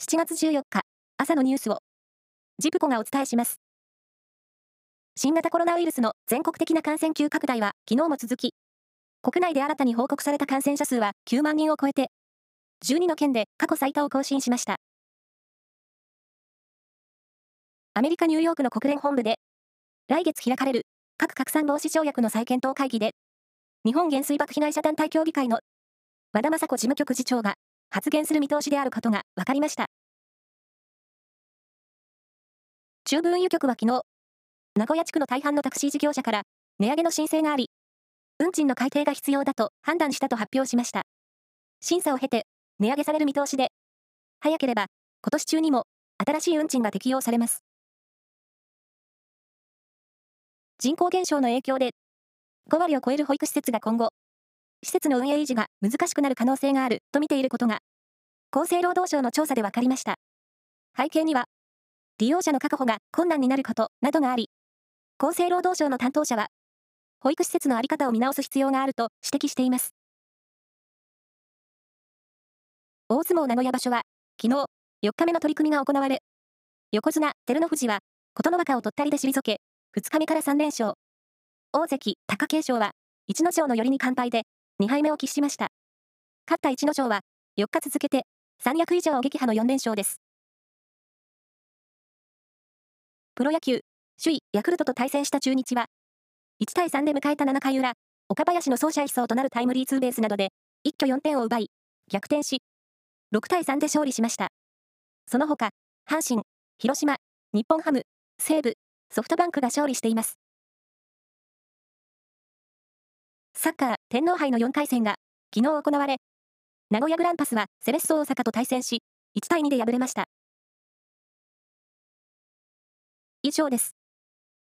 7月14日、朝のニュースを、ジプコがお伝えします。新型コロナウイルスの全国的な感染急拡大は昨日も続き、国内で新たに報告された感染者数は9万人を超えて、12の県で過去最多を更新しました。アメリカ・ニューヨークの国連本部で、来月開かれる核拡散防止条約の再検討会議で、日本原水爆被害者団体協議会の和田雅子事務局次長が発言する見通しであることが分かりました。中部運輸局は昨日、名古屋地区の大半のタクシー事業者から値上げの申請があり、運賃の改定が必要だと判断したと発表しました。審査を経て値上げされる見通しで、早ければ今年中にも新しい運賃が適用されます。人口減少の影響で、5割を超える保育施設が今後、施設の運営維持が難しくなる可能性があると見ていることが、厚生労働省の調査で分かりました。背景には、利用者の確保が困難になることなどがあり、厚生労働省の担当者は、保育施設の在り方を見直す必要があると指摘しています。大相撲名古屋場所は、昨日、4日目の取り組みが行われ、横綱、照ノ富士は、琴ノ若をとったりで退け、2日目から3連勝。大関、貴景勝は、逸ノ城の寄りに完敗で、2敗目を喫しました。勝った逸ノ城は、4日続けて、3役以上を撃破の4連勝です。プロ野球、首位ヤクルトと対戦した中日は、1対3で迎えた7回裏、岡林の走者一掃となるタイムリーツーベースなどで、一挙4点を奪い、逆転し、6対3で勝利しました。その他、阪神、広島、日本ハム、西武、ソフトバンクが勝利しています。サッカー天皇杯の4回戦が昨日行われ、名古屋グランパスはセレッソ大阪と対戦し、1対2で敗れました。以上です。